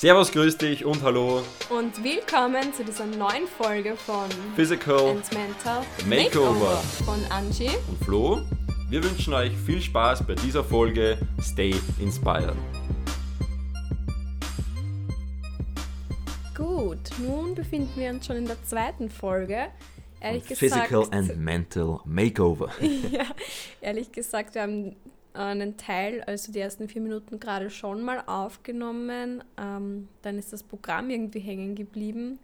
Servus, grüß dich und hallo. Und willkommen zu dieser neuen Folge von Physical and Mental Makeover. von Angie. und Flo. Wir wünschen euch viel Spaß bei dieser Folge Stay Inspired. Gut, nun befinden wir uns schon in der zweiten Folge. Ehrlich gesagt, Physical and Mental Makeover. ja, ehrlich gesagt, wir haben einen Teil, also die ersten vier Minuten gerade schon mal aufgenommen. Ähm, dann ist das Programm irgendwie hängen geblieben.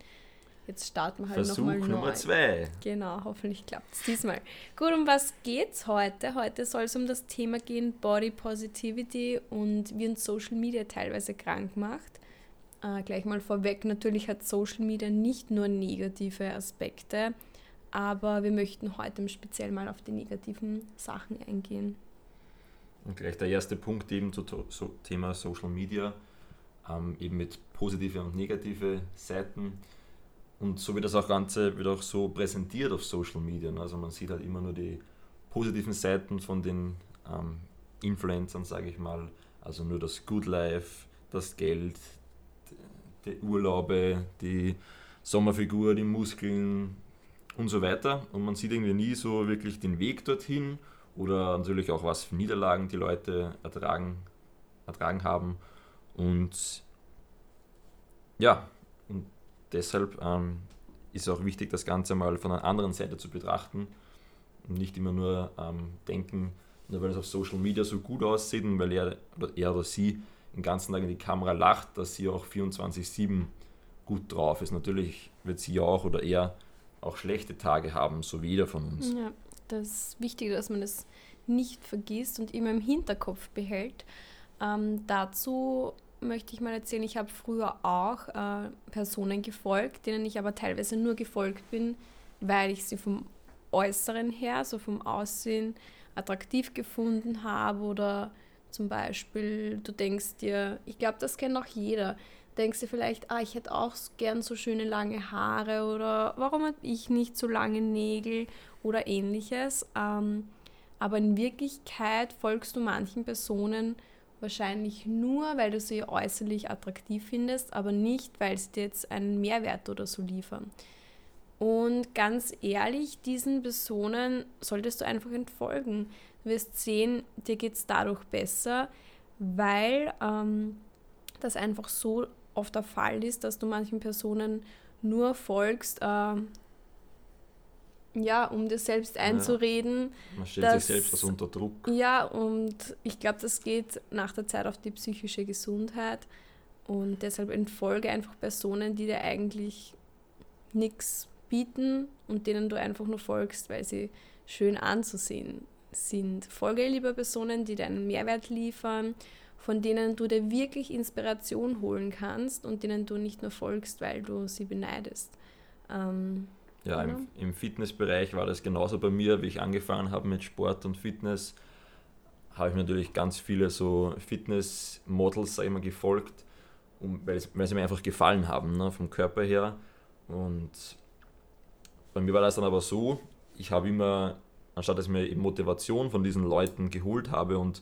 Jetzt starten wir halt Versuch nochmal neu. Nummer zwei. Genau, hoffentlich klappt es diesmal. Gut, um was geht's heute? Heute soll es um das Thema gehen Body Positivity und wie uns Social Media teilweise krank macht. Äh, gleich mal vorweg, natürlich hat Social Media nicht nur negative Aspekte, aber wir möchten heute Speziell mal auf die negativen Sachen eingehen. Und gleich der erste Punkt eben zu so Thema Social Media, ähm, eben mit positive und negative Seiten. Und so wird das auch Ganze wird auch so präsentiert auf Social Media. ne? Also man sieht halt immer nur die positiven Seiten von den ähm, Influencern, sage ich mal. Also nur das Good Life, das Geld, die Urlaube, die Sommerfigur, die Muskeln und so weiter. Und man sieht irgendwie nie so wirklich den Weg dorthin oder natürlich auch was für Niederlagen die Leute ertragen, ertragen haben. Und ja, und deshalb ähm, ist auch wichtig, das Ganze mal von einer anderen Seite zu betrachten und nicht immer nur ähm, denken, nur weil es auf Social Media so gut aussieht und weil er oder, er oder sie den ganzen Tag in die Kamera lacht, dass sie auch 24-7 gut drauf ist. Natürlich wird sie auch oder er auch schlechte Tage haben, so wie jeder von uns. Ja, das ist wichtig, dass man das nicht vergisst und immer im Hinterkopf behält. Ähm, dazu möchte ich mal erzählen, ich habe früher auch äh, Personen gefolgt, denen ich aber teilweise nur gefolgt bin, weil ich sie vom Äußeren her, so vom Aussehen, attraktiv gefunden habe oder zum Beispiel, du denkst dir, ich glaube, das kennt auch jeder, denkst dir vielleicht, ah, ich hätte auch gern so schöne lange Haare oder warum habe ich nicht so lange Nägel oder ähnliches. Ähm, aber in Wirklichkeit folgst du manchen Personen wahrscheinlich nur, weil du sie äußerlich attraktiv findest, aber nicht, weil sie dir jetzt einen Mehrwert oder so liefern. Und ganz ehrlich, diesen Personen solltest du einfach entfolgen. Du wirst sehen, dir geht es dadurch besser, weil ähm, das einfach so oft der Fall ist, dass du manchen Personen nur folgst, äh, ja, um dir selbst einzureden. Man stellt Das- sich selbst das unter Druck. Ja, und ich glaube, das geht nach der Zeit auf die psychische Gesundheit. Und deshalb entfolge einfach Personen, die dir eigentlich nichts bieten und denen du einfach nur folgst, weil sie schön anzusehen sind. Folge lieber Personen, die dir einen Mehrwert liefern, von denen du dir wirklich Inspiration holen kannst und denen du nicht nur folgst, weil du sie beneidest. Ähm, Ja, Genau. im, im Fitnessbereich war das genauso bei mir, wie ich angefangen habe mit Sport und Fitness. Habe ich natürlich ganz viele so Fitness-Models mal, gefolgt, um, weil, weil sie mir einfach gefallen haben, ne, vom Körper her. Und bei mir war das dann aber so, ich habe immer, anstatt dass ich mir Motivation von diesen Leuten geholt habe und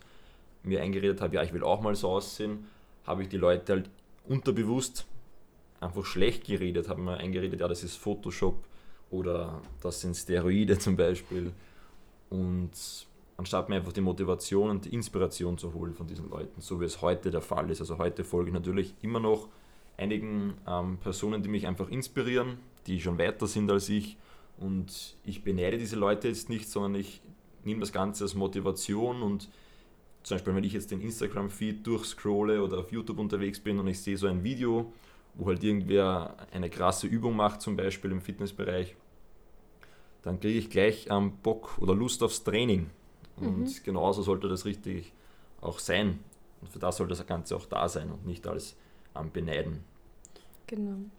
mir eingeredet habe, ja, ich will auch mal so aussehen, habe ich die Leute halt unterbewusst einfach schlecht geredet, habe mir eingeredet, ja, das ist Photoshop oder das sind Steroide zum Beispiel. Und anstatt mir einfach die Motivation und die Inspiration zu holen von diesen Leuten, so wie es heute der Fall ist. Also heute folge ich natürlich immer noch einigen ähm, Personen, die mich einfach inspirieren, die schon weiter sind als ich. Und ich beneide diese Leute jetzt nicht, sondern ich nehme das Ganze als Motivation und zum Beispiel, wenn ich jetzt den Instagram-Feed durchscrolle oder auf YouTube unterwegs bin und ich sehe so ein Video, wo halt irgendwer eine krasse Übung macht, zum Beispiel im Fitnessbereich, dann kriege ich gleich ähm, Bock oder Lust aufs Training. Und Mhm. genauso sollte das richtig auch sein. Und für das soll das Ganze auch da sein und nicht als ähm, beneiden. Genau.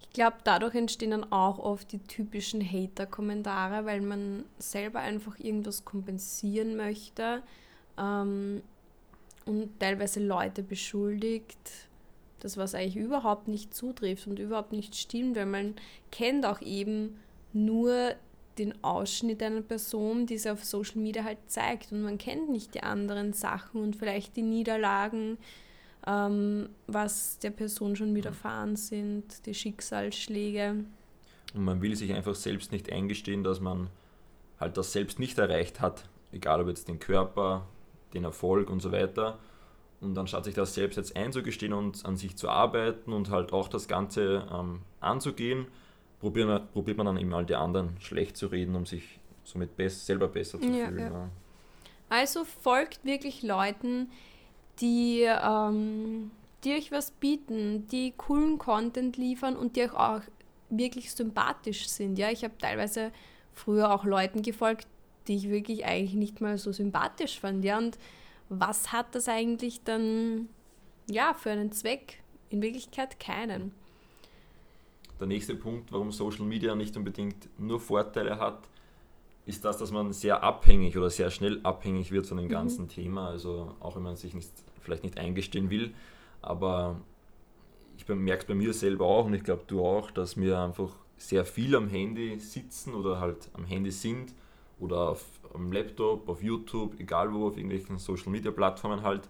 Ich glaube, dadurch entstehen dann auch oft die typischen Hater-Kommentare, weil man selber einfach irgendwas kompensieren möchte ähm, und teilweise Leute beschuldigt, das was eigentlich überhaupt nicht zutrifft und überhaupt nicht stimmt, weil man kennt auch eben nur den Ausschnitt einer Person, die sie auf Social Media halt zeigt und man kennt nicht die anderen Sachen und vielleicht die Niederlagen, ähm, was der Person schon widerfahren sind, die Schicksalsschläge. Und man will sich einfach selbst nicht eingestehen, dass man halt das selbst nicht erreicht hat, egal ob jetzt den Körper, den Erfolg und so weiter. Und anstatt sich das selbst jetzt einzugestehen und an sich zu arbeiten und halt auch das Ganze ähm, anzugehen, probiert man, probiert man dann eben all die anderen schlecht zu reden, um sich somit best, selber besser zu ja, fühlen. Ja. Also folgt wirklich Leuten, die, ähm, die euch was bieten, die coolen Content liefern und die euch auch wirklich sympathisch sind. Ja, ich habe teilweise früher auch Leuten gefolgt, die ich wirklich eigentlich nicht mal so sympathisch fand. Ja, und was hat das eigentlich dann ja für einen Zweck? In Wirklichkeit keinen. Der nächste Punkt, warum Social Media nicht unbedingt nur Vorteile hat, ist das, dass man sehr abhängig oder sehr schnell abhängig wird von dem mhm. ganzen mhm. Thema. Also auch wenn man sich nicht, vielleicht nicht eingestehen will, aber ich merke es bei mir selber auch und ich glaube du auch, dass wir einfach sehr viel am Handy sitzen oder halt am Handy sind oder auf, am Laptop, auf YouTube, egal wo, auf irgendwelchen Social Media Plattformen halt.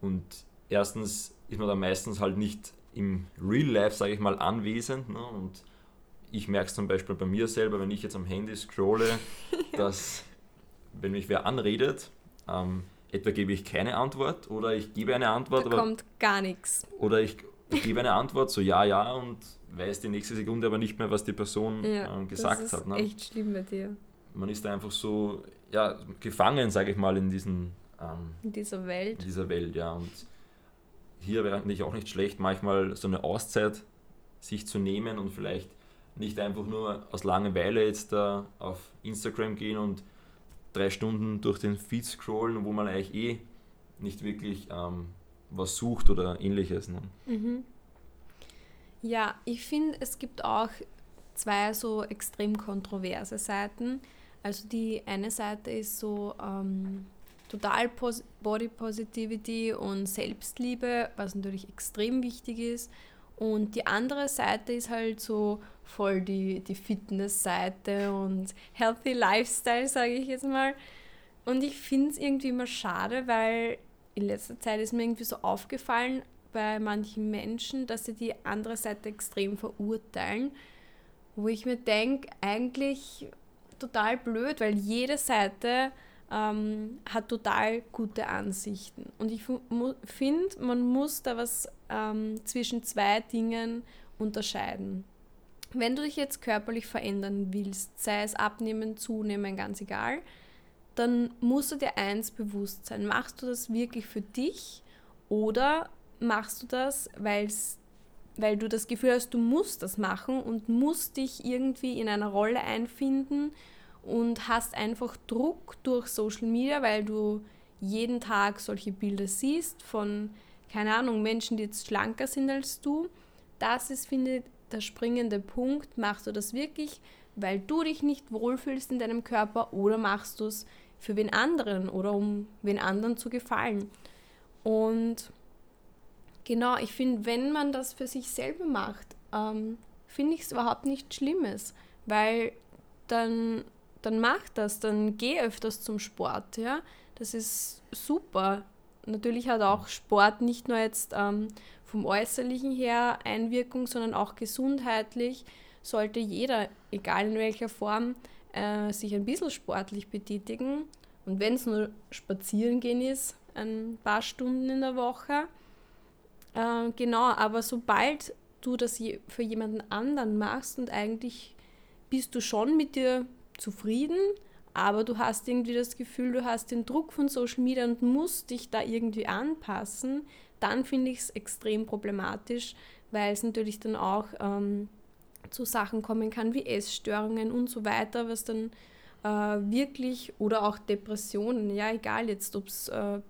Und erstens ist man da meistens halt nicht im Real Life, sage ich mal, anwesend. Ne? Und ich merke es zum Beispiel bei mir selber, wenn ich jetzt am Handy scrolle, dass wenn mich wer anredet, ähm, etwa gebe ich keine Antwort oder ich gebe eine Antwort. Da aber, kommt gar nichts. Oder ich, ich gebe eine Antwort, so ja, ja, und weiß die nächste Sekunde aber nicht mehr, was die Person ja, ähm, gesagt das ist hat. Ne? echt schlimm bei dir. Man ist einfach so ja, gefangen, sage ich mal, in diesen ähm, in dieser Welt. In dieser Welt, ja. Und hier wäre eigentlich auch nicht schlecht, manchmal so eine Auszeit sich zu nehmen und vielleicht nicht einfach nur aus Langeweile jetzt da auf Instagram gehen und drei Stunden durch den Feed scrollen, wo man eigentlich eh nicht wirklich ähm, was sucht oder ähnliches. Ne? Mhm. Ja, ich finde, es gibt auch zwei so extrem kontroverse Seiten. Also die eine Seite ist so ähm, total Pos Body Positivity und Selbstliebe, was natürlich extrem wichtig ist. Und die andere Seite ist halt so voll die, die Fitness-Seite und Healthy Lifestyle, sage ich jetzt mal. Und ich finde es irgendwie immer schade, weil in letzter Zeit ist mir irgendwie so aufgefallen bei manchen Menschen, dass sie die andere Seite extrem verurteilen, wo ich mir denke, eigentlich total blöd, weil jede Seite ähm, hat total gute Ansichten. Und ich finde, man muss da was ähm, zwischen zwei Dingen unterscheiden. Wenn du dich jetzt körperlich verändern willst, sei es abnehmen, zunehmen, ganz egal, dann musst du dir eins bewusst sein. Machst du das wirklich für dich oder machst du das, weil's, weil du das Gefühl hast, du musst das machen und musst dich irgendwie in einer Rolle einfinden und hast einfach Druck durch Social Media, weil du jeden Tag solche Bilder siehst von, keine Ahnung, Menschen, die jetzt schlanker sind als du. Das ist, finde ich, der springende Punkt. Machst du das wirklich, weil du dich nicht wohlfühlst in deinem Körper oder machst du es für wen anderen oder um wen anderen zu gefallen? Und genau, ich finde, wenn man das für sich selber macht, ähm, finde ich es überhaupt nichts Schlimmes, weil dann dann mach das, dann geh öfters zum Sport, ja. Das ist super. Natürlich hat auch Sport nicht nur jetzt ähm, vom Äußerlichen her Einwirkung, sondern auch gesundheitlich sollte jeder, egal in welcher Form, äh, sich ein bisschen sportlich betätigen. Und wenn es nur spazieren gehen ist, ein paar Stunden in der Woche. Äh, genau, aber sobald du das für jemanden anderen machst und eigentlich bist du schon mit dir zufrieden, aber du hast irgendwie das Gefühl, du hast den Druck von Social Media und musst dich da irgendwie anpassen, dann finde ich es extrem problematisch, weil es natürlich dann auch ähm, zu Sachen kommen kann wie Essstörungen und so weiter, was dann äh, wirklich oder auch Depressionen, ja egal jetzt, ob es äh,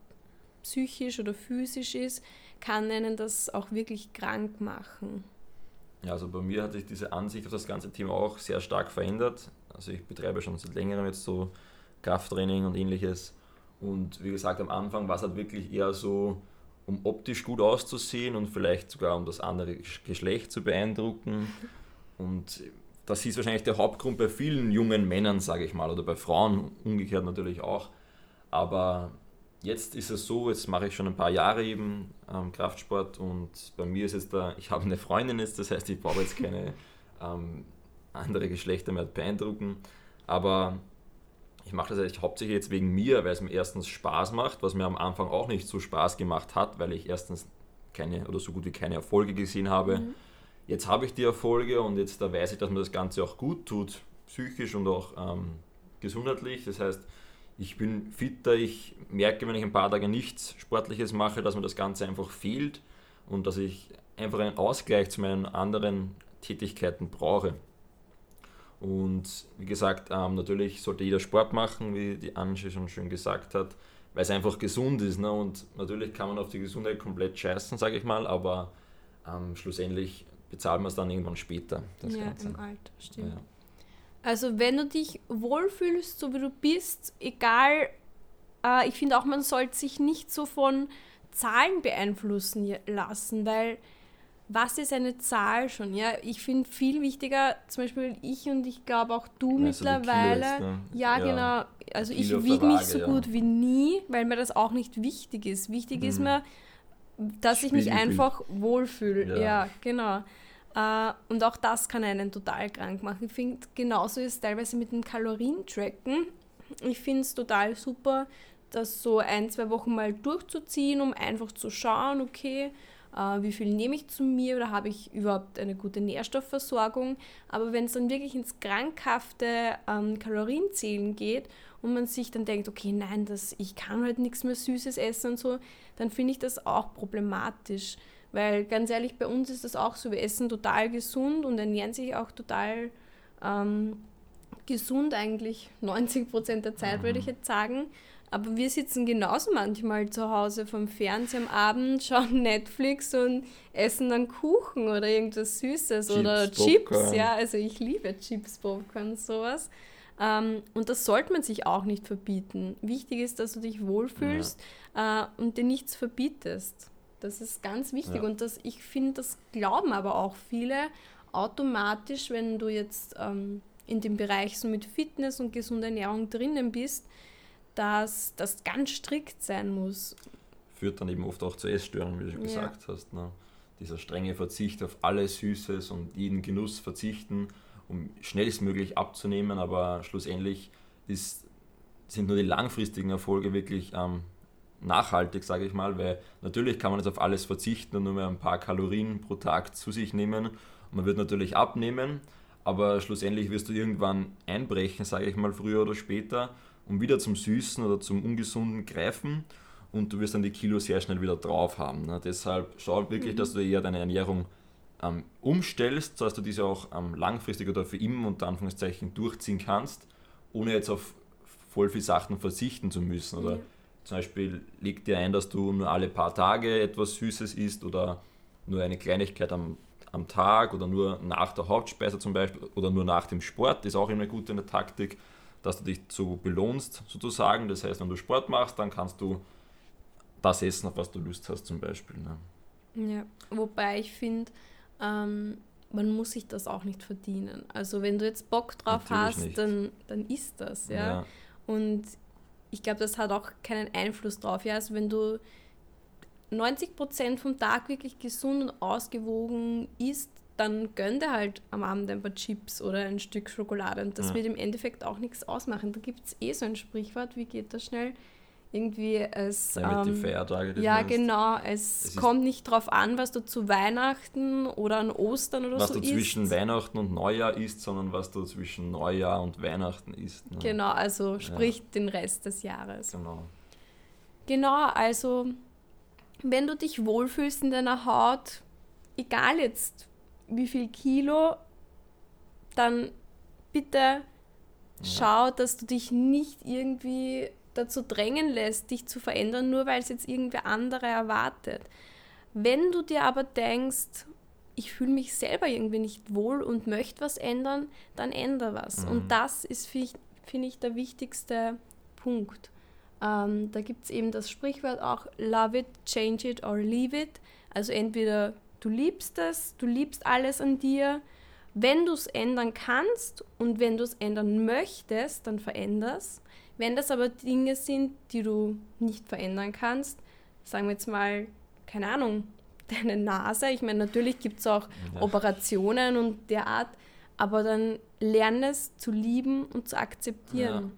psychisch oder physisch ist, kann einen das auch wirklich krank machen. Ja, also bei mir hat sich diese Ansicht auf das ganze Thema auch sehr stark verändert. Also ich betreibe schon seit längerem jetzt so Krafttraining und ähnliches. Und wie gesagt, am Anfang war es halt wirklich eher so, um optisch gut auszusehen und vielleicht sogar um das andere Geschlecht zu beeindrucken. Und das ist wahrscheinlich der Hauptgrund bei vielen jungen Männern, sage ich mal, oder bei Frauen umgekehrt natürlich auch. Aber jetzt ist es so, jetzt mache ich schon ein paar Jahre eben ähm, Kraftsport und bei mir ist jetzt da, ich habe eine Freundin jetzt, das heißt, ich brauche jetzt keine ähm, andere Geschlechter mehr beeindrucken, aber ich mache das eigentlich hauptsächlich jetzt wegen mir, weil es mir erstens Spaß macht, was mir am Anfang auch nicht so Spaß gemacht hat, weil ich erstens keine oder so gut wie keine Erfolge gesehen habe. Mhm. Jetzt habe ich die Erfolge und jetzt da weiß ich, dass mir das Ganze auch gut tut, psychisch und auch ähm, gesundheitlich. Das heißt, ich bin fitter, ich merke, wenn ich ein paar Tage nichts Sportliches mache, dass mir das Ganze einfach fehlt und dass ich einfach einen Ausgleich zu meinen anderen Tätigkeiten brauche. Und wie gesagt, ähm, natürlich sollte jeder Sport machen, wie die Angie schon schön gesagt hat, weil es einfach gesund ist. Ne? Und natürlich kann man auf die Gesundheit komplett scheißen, sage ich mal, aber ähm, schlussendlich bezahlen wir es dann irgendwann später. ja, Ganze. im Alter, stimmt. Ja. Also wenn du dich wohlfühlst, so wie du bist, egal, äh, ich finde auch, man sollte sich nicht so von Zahlen beeinflussen lassen, weil was ist eine Zahl schon? Ja, ich finde viel wichtiger, zum Beispiel ich und ich glaube auch du also mittlerweile. Ist, ne? ja, ja, genau. Also ich wiege mich so ja. gut wie nie, weil mir das auch nicht wichtig ist. Wichtig mhm. ist mir, dass ich mich einfach wohlfühle. Ja. ja, genau. Uh, und auch das kann einen total krank machen. Ich finde, genauso ist es teilweise mit dem Kalorientracken. Ich finde es total super, das so ein, zwei Wochen mal durchzuziehen, um einfach zu schauen, okay, uh, wie viel nehme ich zu mir oder habe ich überhaupt eine gute Nährstoffversorgung. Aber wenn es dann wirklich ins krankhafte ähm, Kalorienzählen geht und man sich dann denkt, okay, nein, das, ich kann halt nichts mehr Süßes essen und so, dann finde ich das auch problematisch. Weil ganz ehrlich, bei uns ist das auch so, wir essen total gesund und ernähren sich auch total ähm, gesund eigentlich, 90 Prozent der Zeit mhm. würde ich jetzt sagen. Aber wir sitzen genauso manchmal zu Hause vom Fernseher am Abend, schauen Netflix und essen dann Kuchen oder irgendwas Süßes Chips, oder Chips. Popcorn. Ja, also ich liebe Chips, Popcorn, sowas. Ähm, und das sollte man sich auch nicht verbieten. Wichtig ist, dass du dich wohlfühlst ja. äh, und dir nichts verbietest. Das ist ganz wichtig ja. und das, ich finde, das glauben aber auch viele automatisch, wenn du jetzt ähm, in dem Bereich so mit Fitness und gesunder Ernährung drinnen bist, dass das ganz strikt sein muss. Führt dann eben oft auch zu Essstörungen, wie du schon ja. gesagt hast. Ne? Dieser strenge Verzicht auf alles Süßes und jeden Genuss verzichten, um schnellstmöglich abzunehmen, aber schlussendlich ist, sind nur die langfristigen Erfolge wirklich ähm, nachhaltig, sage ich mal, weil natürlich kann man jetzt auf alles verzichten und nur mehr ein paar Kalorien pro Tag zu sich nehmen. Und man wird natürlich abnehmen, aber schlussendlich wirst du irgendwann einbrechen, sage ich mal, früher oder später und wieder zum Süßen oder zum Ungesunden greifen und du wirst dann die Kilo sehr schnell wieder drauf haben. Ne? Deshalb schau wirklich, mhm. dass du eher deine Ernährung ähm, umstellst, sodass du diese auch ähm, langfristig oder für immer unter Anführungszeichen durchziehen kannst, ohne jetzt auf voll viel Sachen verzichten zu müssen oder mhm. Zum Beispiel leg dir ein, dass du nur alle paar Tage etwas Süßes isst oder nur eine Kleinigkeit am, am Tag oder nur nach der Hauptspeise zum Beispiel oder nur nach dem Sport. Das ist auch immer gut in der Taktik, dass du dich so belohnst sozusagen. Das heißt, wenn du Sport machst, dann kannst du das essen, auf was du Lust hast zum Beispiel. Ne? Ja, wobei ich finde, ähm, man muss sich das auch nicht verdienen. Also wenn du jetzt Bock drauf Natürlich hast, dann, dann isst das. Ja? ja. Und ich glaube, das hat auch keinen Einfluss drauf. Ja? Also wenn du 90 Prozent vom Tag wirklich gesund und ausgewogen isst, dann gönn dir halt am Abend ein paar Chips oder ein Stück Schokolade. Und das ja. wird im Endeffekt auch nichts ausmachen. Da gibt es eh so ein Sprichwort, wie geht das schnell? Irgendwie es. Ja, ähm, die Feiertage. Ja, meinst. genau. Es, es kommt nicht darauf an, was du zu Weihnachten oder an Ostern oder was so. Was du zwischen Weihnachten und Neujahr isst, sondern was du zwischen Neujahr und Weihnachten isst. Ne? Genau, also sprich ja. den Rest des Jahres. Genau. Genau, also wenn du dich wohlfühlst in deiner Haut, egal jetzt wie viel Kilo, dann bitte ja. schau, dass du dich nicht irgendwie dazu drängen lässt, dich zu verändern, nur weil es jetzt irgendwer andere erwartet. Wenn du dir aber denkst, ich fühle mich selber irgendwie nicht wohl und möchte was ändern, dann ändere was. Mhm. Und das ist, finde ich, der wichtigste Punkt. Ähm, da gibt es eben das Sprichwort auch, love it, change it or leave it. Also entweder du liebst es, du liebst alles an dir. Wenn du es ändern kannst und wenn du es ändern möchtest, dann veränderst Wenn das aber Dinge sind, die du nicht verändern kannst, sagen wir jetzt mal, keine Ahnung, deine Nase, ich meine, natürlich gibt es auch ja. Operationen und derart, aber dann lerne es zu lieben und zu akzeptieren.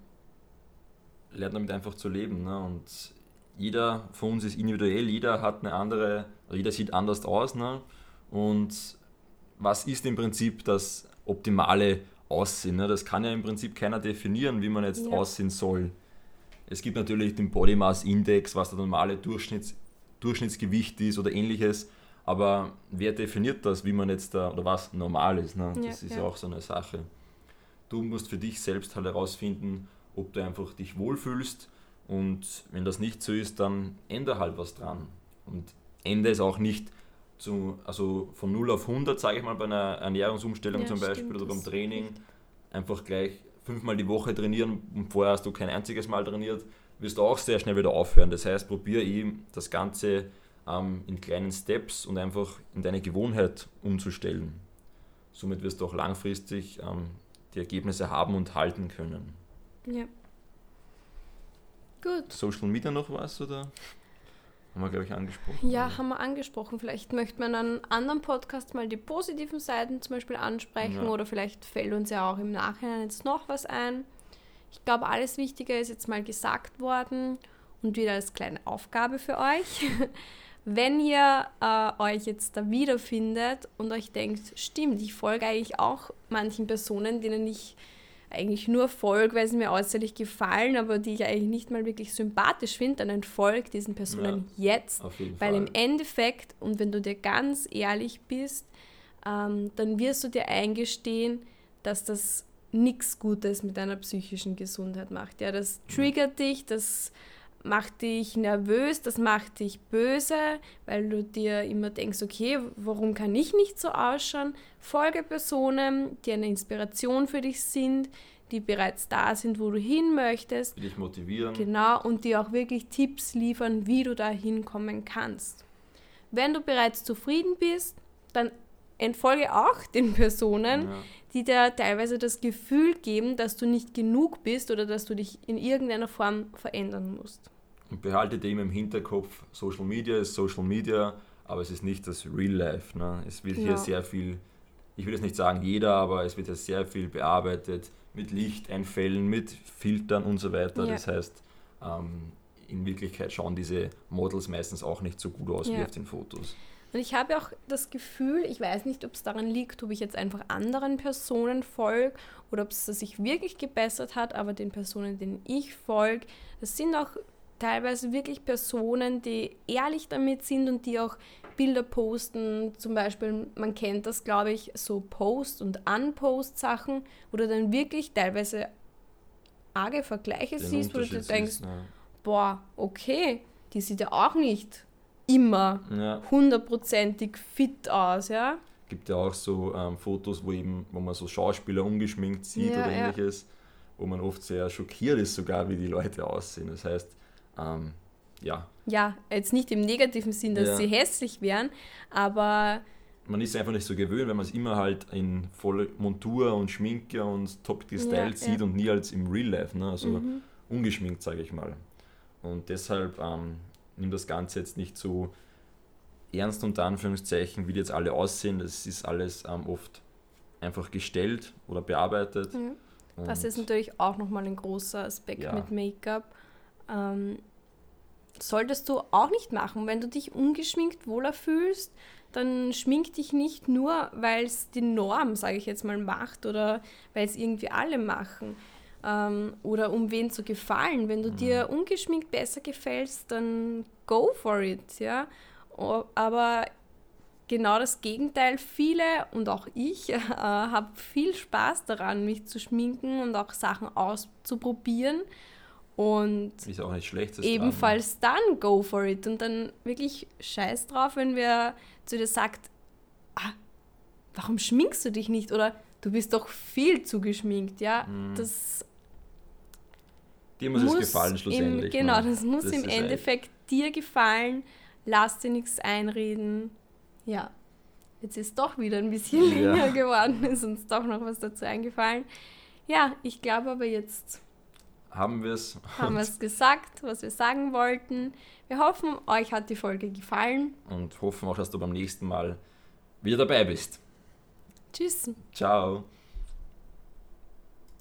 Ja. Lerne damit einfach zu leben. Ne? Und jeder von uns ist individuell, jeder hat eine andere, jeder sieht anders aus. Ne? Und was ist im Prinzip das optimale Aussehen? Ne? Das kann ja im Prinzip keiner definieren, wie man jetzt ja. aussehen soll. Es gibt natürlich den Body Mass Index, was der normale Durchschnitts, Durchschnittsgewicht ist oder ähnliches. Aber wer definiert das, wie man jetzt da, oder was normal ist? Ne? Das ja, ist ja auch so eine Sache. Du musst für dich selbst halt herausfinden, ob du einfach dich wohlfühlst und wenn das nicht so ist, dann ändere halt was dran. Und Ende ist auch nicht zu, also von 0 auf 100, sage ich mal, bei einer Ernährungsumstellung ja, zum Beispiel stimmt, oder beim Training, einfach gleich fünfmal die Woche trainieren und vorher hast du kein einziges Mal trainiert, wirst du auch sehr schnell wieder aufhören. Das heißt, probiere eben das Ganze ähm, in kleinen Steps und einfach in deine Gewohnheit umzustellen. Somit wirst du auch langfristig ähm, die Ergebnisse haben und halten können. Ja. Gut. Social Media noch was oder? Haben wir, glaube ich, angesprochen. Ja, oder? haben wir angesprochen. Vielleicht möchte man an anderen Podcasts mal die positiven Seiten zum Beispiel ansprechen ja. oder vielleicht fällt uns ja auch im Nachhinein jetzt noch was ein. Ich glaube, alles Wichtige ist jetzt mal gesagt worden und wieder als kleine Aufgabe für euch. Wenn ihr äh, euch jetzt da wiederfindet und euch denkt, stimmt, ich folge eigentlich auch manchen Personen, denen ich eigentlich nur folge, weil sie mir äußerlich gefallen, aber die ich eigentlich nicht mal wirklich sympathisch finde, dann entfolgt diesen Personen ja, jetzt. weil Fall. im Endeffekt, und wenn du dir ganz ehrlich bist, ähm, dann wirst du dir eingestehen, dass das nichts Gutes mit deiner psychischen Gesundheit macht. Ja, das triggert dich, das macht dich nervös, das macht dich böse, weil du dir immer denkst, okay, warum kann ich nicht so ausschauen? Folge Personen, die eine Inspiration für dich sind, die bereits da sind, wo du hin möchtest. Die dich motivieren. Genau, und die auch wirklich Tipps liefern, wie du da hinkommen kannst. Wenn du bereits zufrieden bist, dann entfolge auch den Personen, ja. die dir teilweise das Gefühl geben, dass du nicht genug bist oder dass du dich in irgendeiner Form verändern musst. Und behalte dem im Hinterkopf, Social Media ist Social Media, aber es ist nicht das Real Life. Ne? Es wird ja. hier sehr viel, ich will jetzt nicht sagen jeder, aber es wird ja sehr viel bearbeitet mit Lichteinfällen, mit Filtern und so weiter. Ja. Das heißt, ähm, in Wirklichkeit schauen diese Models meistens auch nicht so gut aus ja. wie auf den Fotos. Und ich habe auch das Gefühl, ich weiß nicht, ob es daran liegt, ob ich jetzt einfach anderen Personen folge oder ob es sich wirklich gebessert hat, aber den Personen, denen ich folge, das sind auch teilweise wirklich Personen, die ehrlich damit sind und die auch Bilder posten. Zum Beispiel, man kennt das, glaube ich, so Post- und Unpost-Sachen, wo du dann wirklich teilweise arge Vergleiche Den siehst, wo du denkst, ja. boah, okay, die sieht ja auch nicht immer hundertprozentig ja. fit aus, ja. Gibt ja auch so ähm, Fotos, wo eben, wo man so Schauspieler ungeschminkt sieht ja, oder ähnliches, wo man oft sehr schockiert ist sogar, wie die Leute aussehen. Das heißt, ähm, ja. Ja, jetzt nicht im negativen Sinn, dass ja. sie hässlich wären, aber. Man ist einfach nicht so gewöhnt, wenn man es immer halt in voller Montur und Schminke und top gestylt ja, sieht und nie als im Real Life, ne? also mhm. ungeschminkt, sage ich mal. Und deshalb ähm, nimmt das Ganze jetzt nicht so ernst unter Anführungszeichen, wie die jetzt alle aussehen. Das ist alles ähm, oft einfach gestellt oder bearbeitet. Mhm. Das ist natürlich auch nochmal ein großer Aspekt ja. mit Make-up ähm, solltest du auch nicht machen. Wenn du dich ungeschminkt wohler fühlst, dann schmink dich nicht nur, weil es die Norm, sage ich jetzt mal, macht oder weil es irgendwie alle machen ähm, oder um wen zu gefallen. Wenn du mhm. dir ungeschminkt besser gefällst, dann go for it, ja. Aber genau das Gegenteil. Viele und auch ich äh, habe viel Spaß daran, mich zu schminken und auch Sachen auszuprobieren und ist auch nicht schlecht. Ebenfalls dran, dann go for it. Und dann wirklich scheiß drauf, wenn wer zu dir sagt, ah, warum schminkst du dich nicht? Oder du bist doch viel zu geschminkt, ja. Mhm. Das dir muss, muss es gefallen schlussendlich. Im, genau, ne? das muss das im Endeffekt echt. dir gefallen. Lass dir nichts einreden. Ja. Jetzt ist doch wieder ein bisschen ja. länger geworden, ist uns doch noch was dazu eingefallen. Ja, ich glaube aber jetzt haben wir es. Haben wir es gesagt, was wir sagen wollten. Wir hoffen, euch hat die Folge gefallen. Und hoffen auch, dass du beim nächsten Mal wieder dabei bist. Tschüss. Ciao.